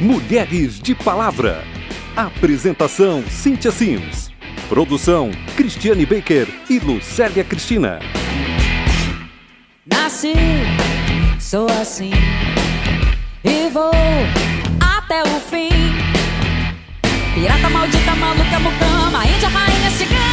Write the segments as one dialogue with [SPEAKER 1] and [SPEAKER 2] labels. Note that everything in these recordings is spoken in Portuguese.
[SPEAKER 1] Mulheres de Palavra. Apresentação Cíntia Sims. Produção Cristiane Baker e Lucélia Cristina.
[SPEAKER 2] Nasci, sou assim e vou até o fim. Pirata maldita, maluca, mucama, índia, rainha, cigana,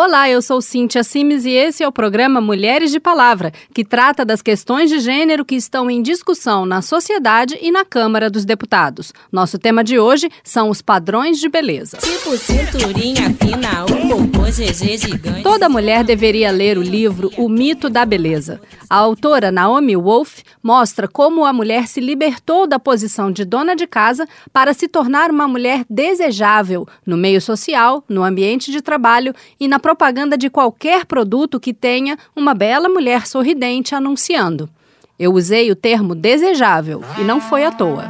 [SPEAKER 3] Olá, eu sou Cíntia Simes e esse é o programa Mulheres de Palavra, que trata das questões de gênero que estão em discussão na sociedade e na Câmara dos Deputados. Nosso tema de hoje são os padrões de beleza.
[SPEAKER 2] Tipo cinturinha fina, um popô GG gigante.
[SPEAKER 3] Toda mulher deveria ler o livro O Mito da Beleza. A autora Naomi Wolf mostra como a mulher se libertou da posição de dona de casa para se tornar uma mulher desejável no meio social, no ambiente de trabalho e na propaganda de qualquer produto que tenha uma bela mulher sorridente anunciando. Eu usei o termo desejável e não foi à toa.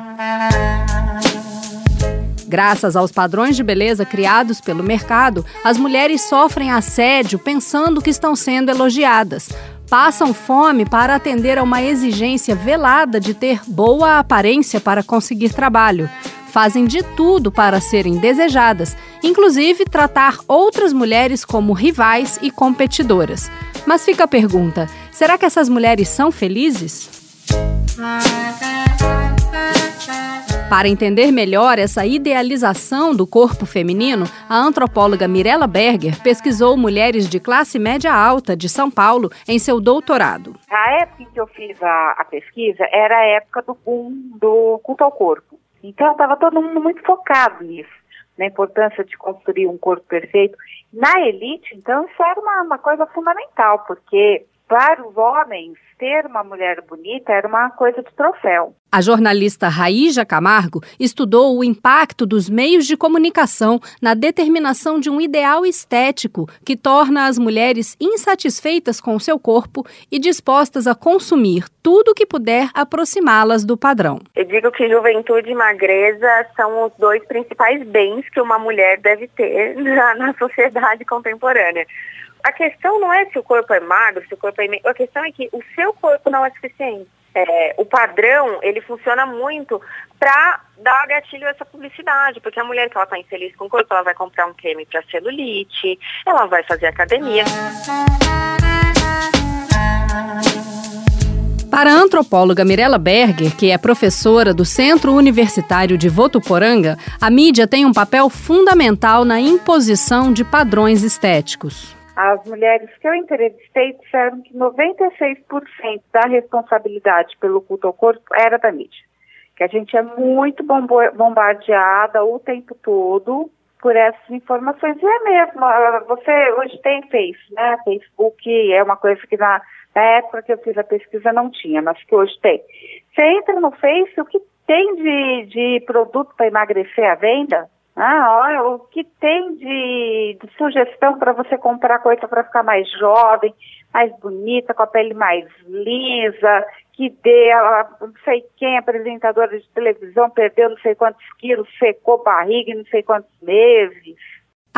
[SPEAKER 3] Graças aos padrões de beleza criados pelo mercado, as mulheres sofrem assédio pensando que estão sendo elogiadas. Passam fome para atender a uma exigência velada de ter boa aparência para conseguir trabalho fazem de tudo para serem desejadas, inclusive tratar outras mulheres como rivais e competidoras. Mas fica a pergunta: será que essas mulheres são felizes? Para entender melhor essa idealização do corpo feminino, a antropóloga Mirella Berger pesquisou mulheres de classe média alta de São Paulo em seu doutorado.
[SPEAKER 4] A época em que eu fiz a, a pesquisa era a época do boom do culto ao corpo. Então estava todo mundo muito focado nisso, na importância de construir um corpo perfeito. Na elite, então, isso era uma, uma coisa fundamental, porque para os homens, ter uma mulher bonita era uma coisa de troféu.
[SPEAKER 3] A jornalista Raíja Camargo estudou o impacto dos meios de comunicação na determinação de um ideal estético que torna as mulheres insatisfeitas com seu corpo e dispostas a consumir tudo que puder aproximá-las do padrão.
[SPEAKER 5] Eu digo que juventude e magreza são os dois principais bens que uma mulher deve ter na sociedade contemporânea. A questão não é se o corpo é magro, se o corpo é... A questão é que o seu corpo não é suficiente. É, o padrão, ele funciona muito para dar gatilho a essa publicidade, porque a mulher que ela está infeliz com o corpo, ela vai comprar um creme para celulite, ela vai fazer academia.
[SPEAKER 3] Para a antropóloga Mirella Berger, que é professora do Centro Universitário de Votuporanga, a mídia tem um papel fundamental na imposição de padrões estéticos.
[SPEAKER 4] As mulheres que eu entrevistei disseram que 96% da responsabilidade pelo culto ao corpo era da mídia. Que a gente é muito bombardeada o tempo todo por essas informações. E é mesmo, ah, você hoje tem Face, né? Facebook é uma coisa que na, na época que eu fiz a pesquisa não tinha, mas que hoje tem. Você entra no Face, o que tem de, de produto para emagrecer à venda? Ah, olha, o que tem de, de sugestão para você comprar coisa para ficar mais jovem, mais bonita, com a pele mais lisa, que dê, não sei quem, apresentadora de televisão, perdeu não sei quantos quilos, secou barriga não sei quantos meses.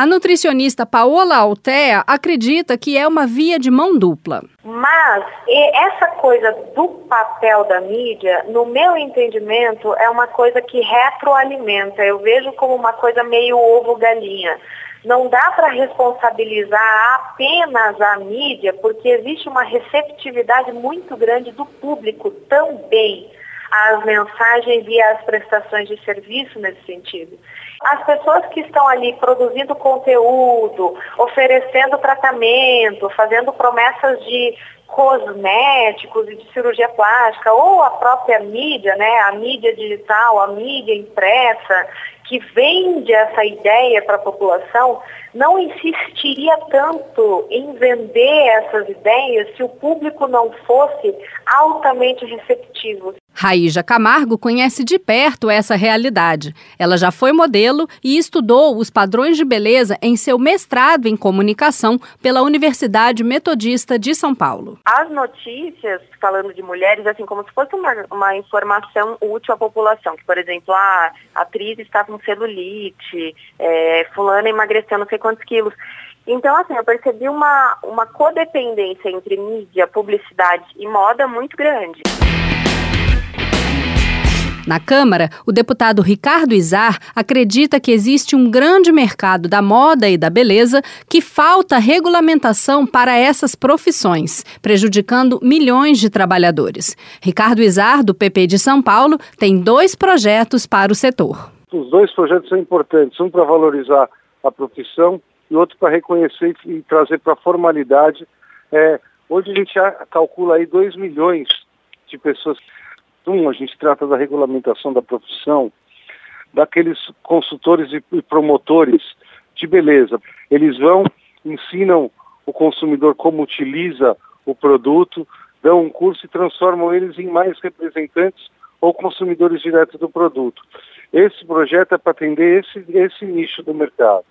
[SPEAKER 3] A nutricionista Paola Altea acredita que é uma via de mão dupla.
[SPEAKER 5] Mas essa coisa do papel da mídia, no meu entendimento, é uma coisa que retroalimenta. Eu vejo como uma coisa meio ovo-galinha. Não dá para responsabilizar apenas a mídia, porque existe uma receptividade muito grande do público também às mensagens e às prestações de serviço nesse sentido. As pessoas que estão ali produzindo conteúdo, oferecendo tratamento, fazendo promessas de cosméticos e de cirurgia plástica, ou a própria mídia, né, a mídia digital, a mídia impressa, que vende essa ideia para a população, não insistiria tanto em vender essas ideias se o público não fosse altamente receptivo.
[SPEAKER 3] Raíja Camargo conhece de perto essa realidade. Ela já foi modelo e estudou os padrões de beleza em seu mestrado em comunicação pela Universidade Metodista de São Paulo.
[SPEAKER 5] As notícias falando de mulheres, assim, como se fosse uma, uma informação útil à população, que, por exemplo, a atriz está com celulite, é, fulana emagreceu não sei quantos quilos. Então, assim, eu percebi uma, uma codependência entre mídia, publicidade e moda muito grande.
[SPEAKER 3] Na Câmara, o deputado Ricardo Izar acredita que existe um grande mercado da moda e da beleza que falta regulamentação para essas profissões, prejudicando milhões de trabalhadores. Ricardo Izar, do PP de São Paulo, tem dois projetos para o setor.
[SPEAKER 6] Os dois projetos são importantes, um para valorizar a profissão e outro para reconhecer e trazer para a formalidade. É, hoje a gente calcula aí 2 milhões de pessoas um, a gente trata da regulamentação da profissão, daqueles consultores e promotores de beleza. Eles vão, ensinam o consumidor como utiliza o produto, dão um curso e transformam eles em mais representantes ou consumidores diretos do produto. Esse projeto é para atender esse, esse nicho do mercado.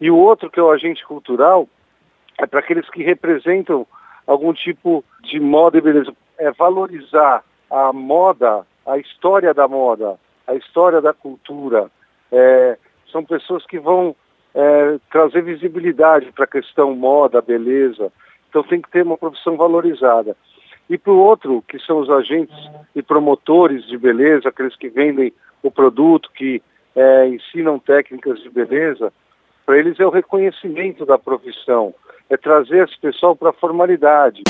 [SPEAKER 6] E o outro, que é o agente cultural, é para aqueles que representam algum tipo de moda e beleza. É valorizar a moda, a história da moda, a história da cultura. É, são pessoas que vão é, trazer visibilidade para a questão moda, beleza. Então tem que ter uma profissão valorizada. E para o outro, que são os agentes e promotores de beleza, aqueles que vendem o produto, que é, ensinam técnicas de beleza, para eles é o reconhecimento da profissão, é trazer esse pessoal para a formalidade.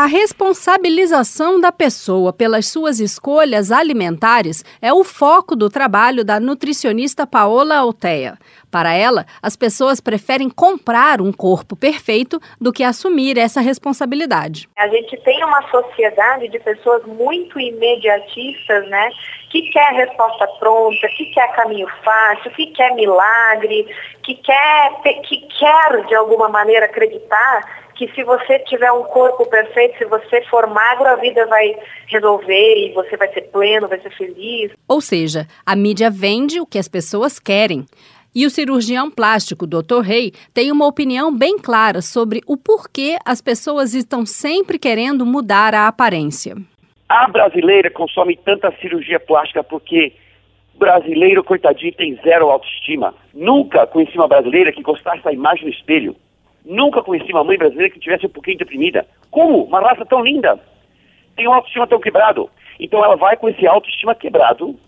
[SPEAKER 3] A responsabilização da pessoa pelas suas escolhas alimentares é o foco do trabalho da nutricionista Paola Altea. Para ela, as pessoas preferem comprar um corpo perfeito do que assumir essa responsabilidade.
[SPEAKER 5] A gente tem uma sociedade de pessoas muito imediatistas, né? Que quer resposta pronta, que quer caminho fácil, que quer milagre, que quer, que quer de alguma maneira acreditar que se você tiver um corpo perfeito, se você for magro, a vida vai resolver e você vai ser pleno, vai ser feliz.
[SPEAKER 3] Ou seja, a mídia vende o que as pessoas querem. E o cirurgião plástico Dr. Rei tem uma opinião bem clara sobre o porquê as pessoas estão sempre querendo mudar a aparência.
[SPEAKER 7] A brasileira consome tanta cirurgia plástica porque brasileiro, coitadinho, tem zero autoestima. Nunca conheci uma brasileira que gostasse da imagem no espelho. Nunca conheci uma mãe brasileira que tivesse um pouquinho deprimida. Como? Uma raça tão linda. Tem uma autoestima tão quebrado. Então ela vai com esse autoestima quebrado uh,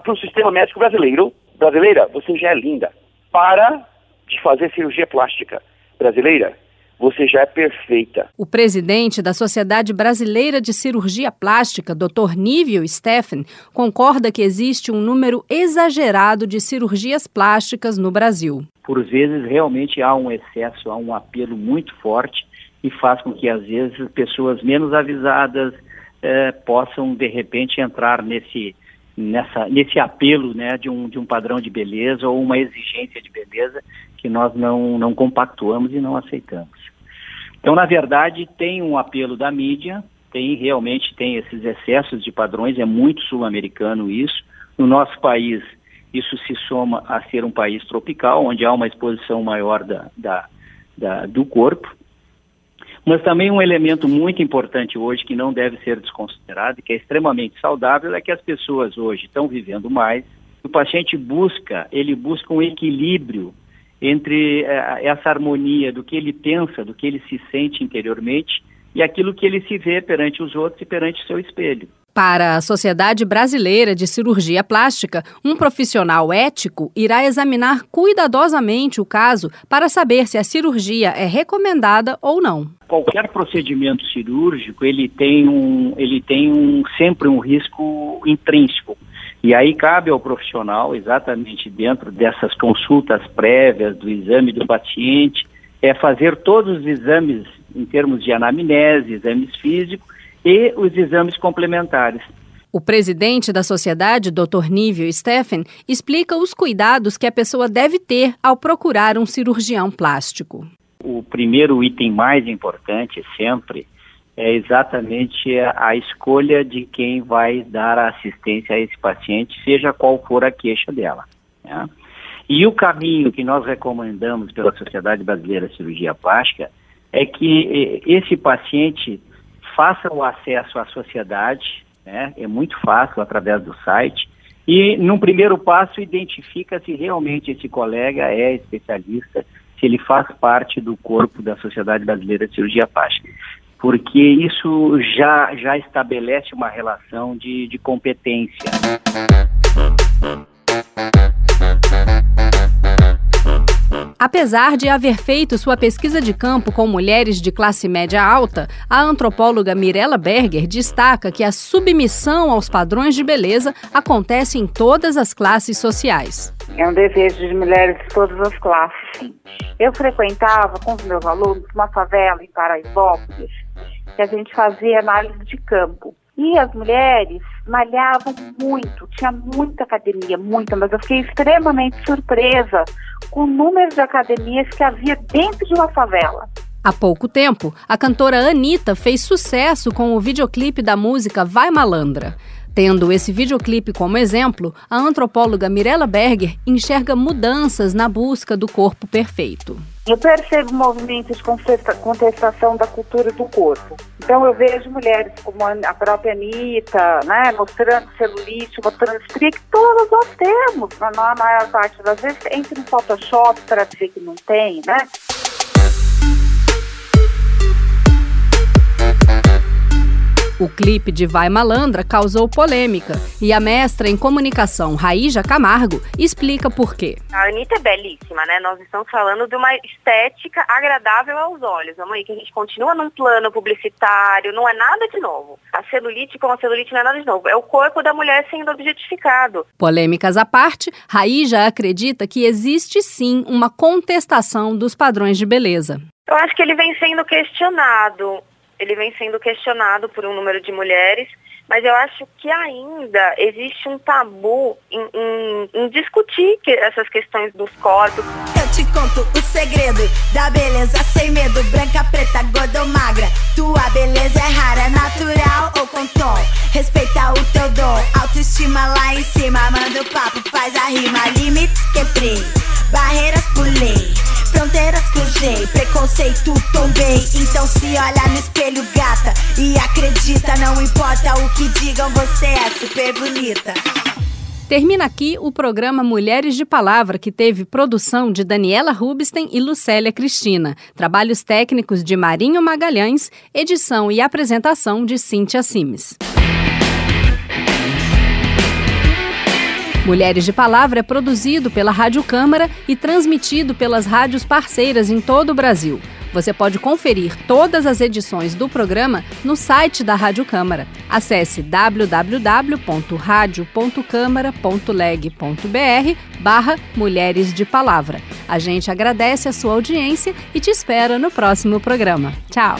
[SPEAKER 7] para o sistema médico brasileiro. Brasileira, você já é linda. Para de fazer cirurgia plástica. Brasileira, você já é perfeita.
[SPEAKER 3] O presidente da Sociedade Brasileira de Cirurgia Plástica, Dr. Nívio Steffen, concorda que existe um número exagerado de cirurgias plásticas no Brasil.
[SPEAKER 8] Por vezes, realmente há um excesso, há um apelo muito forte e faz com que, às vezes, pessoas menos avisadas eh, possam, de repente, entrar nesse, nessa, nesse apelo né, de, um, de um padrão de beleza ou uma exigência de beleza que nós não, não compactuamos e não aceitamos. Então, na verdade, tem um apelo da mídia, tem realmente tem esses excessos de padrões, é muito sul-americano isso. No nosso país, isso se soma a ser um país tropical, onde há uma exposição maior da, da, da, do corpo. Mas também um elemento muito importante hoje que não deve ser desconsiderado que é extremamente saudável é que as pessoas hoje estão vivendo mais. O paciente busca, ele busca um equilíbrio entre eh, essa harmonia do que ele pensa, do que ele se sente interiormente e aquilo que ele se vê perante os outros e perante o seu espelho.
[SPEAKER 3] Para a Sociedade Brasileira de Cirurgia Plástica, um profissional ético irá examinar cuidadosamente o caso para saber se a cirurgia é recomendada ou não.
[SPEAKER 8] Qualquer procedimento cirúrgico, ele tem um, ele tem um, sempre um risco intrínseco. E aí cabe ao profissional, exatamente dentro dessas consultas prévias do exame do paciente, é fazer todos os exames em termos de anamnese, exames físicos e os exames complementares.
[SPEAKER 3] O presidente da sociedade, Dr. Nívio Steffen, explica os cuidados que a pessoa deve ter ao procurar um cirurgião plástico.
[SPEAKER 8] O primeiro item mais importante sempre é exatamente a escolha de quem vai dar a assistência a esse paciente, seja qual for a queixa dela. Né? E o caminho que nós recomendamos pela Sociedade Brasileira de Cirurgia Plástica é que esse paciente faça o acesso à sociedade, né? é muito fácil através do site, E, num primeiro passo, identifica se realmente esse colega é especialista, se ele faz parte do corpo da Sociedade Brasileira de Cirurgia Plástica. Porque isso já, já estabelece uma relação de, de competência.
[SPEAKER 3] Apesar de haver feito sua pesquisa de campo com mulheres de classe média alta, a antropóloga Mirella Berger destaca que a submissão aos padrões de beleza acontece em todas as classes sociais.
[SPEAKER 4] É um desejo de mulheres de todas as classes. Eu frequentava com os meus alunos uma favela em Paraisópolis, que a gente fazia análise de campo. E as mulheres malhavam muito, tinha muita academia, muita, mas eu fiquei extremamente surpresa com o número de academias que havia dentro de uma favela.
[SPEAKER 3] Há pouco tempo, a cantora Anitta fez sucesso com o videoclipe da música Vai Malandra. Tendo esse videoclipe como exemplo, a antropóloga Mirella Berger enxerga mudanças na busca do corpo perfeito.
[SPEAKER 4] Eu percebo movimentos de contestação da cultura do corpo. Então eu vejo mulheres como a própria Anitta, né, mostrando celulite, mostrando estria, que todas nós temos, na maior parte das vezes, entra no Photoshop para dizer que não tem, né?
[SPEAKER 3] O clipe de Vai Malandra causou polêmica e a mestra em comunicação Raíja Camargo explica por quê.
[SPEAKER 5] A Anitta é belíssima, né? Nós estamos falando de uma estética agradável aos olhos. Vamos aí, que a gente continua num plano publicitário, não é nada de novo. A celulite, como a celulite, não é nada de novo. É o corpo da mulher sendo objetificado.
[SPEAKER 3] Polêmicas à parte, Raíja acredita que existe sim uma contestação dos padrões de beleza.
[SPEAKER 5] Eu acho que ele vem sendo questionado ele vem sendo questionado por um número de mulheres, mas eu acho que ainda existe um tabu em, em, em discutir que essas questões dos corpos.
[SPEAKER 9] Eu te conto o segredo da beleza sem medo, branca, preta, gorda ou magra. Tua beleza é rara, natural ou com tom. Respeita o teu dom, autoestima lá em cima, manda o papo, faz a rima, limites quebrei, barreiras pulei fronteiras cruzei, preconceito tombei. Então se olha no espelho, gata, e acredita, não importa o que digam, você é super bonita.
[SPEAKER 3] Termina aqui o programa Mulheres de Palavra, que teve produção de Daniela Rubsten e Lucélia Cristina, trabalhos técnicos de Marinho Magalhães, edição e apresentação de Cíntia Simes. Mulheres de Palavra é produzido pela Rádio Câmara e transmitido pelas rádios parceiras em todo o Brasil. Você pode conferir todas as edições do programa no site da Rádio Câmara. Acesse www.radio.câmara.leg.br barra Mulheres de Palavra. A gente agradece a sua audiência e te espera no próximo programa. Tchau!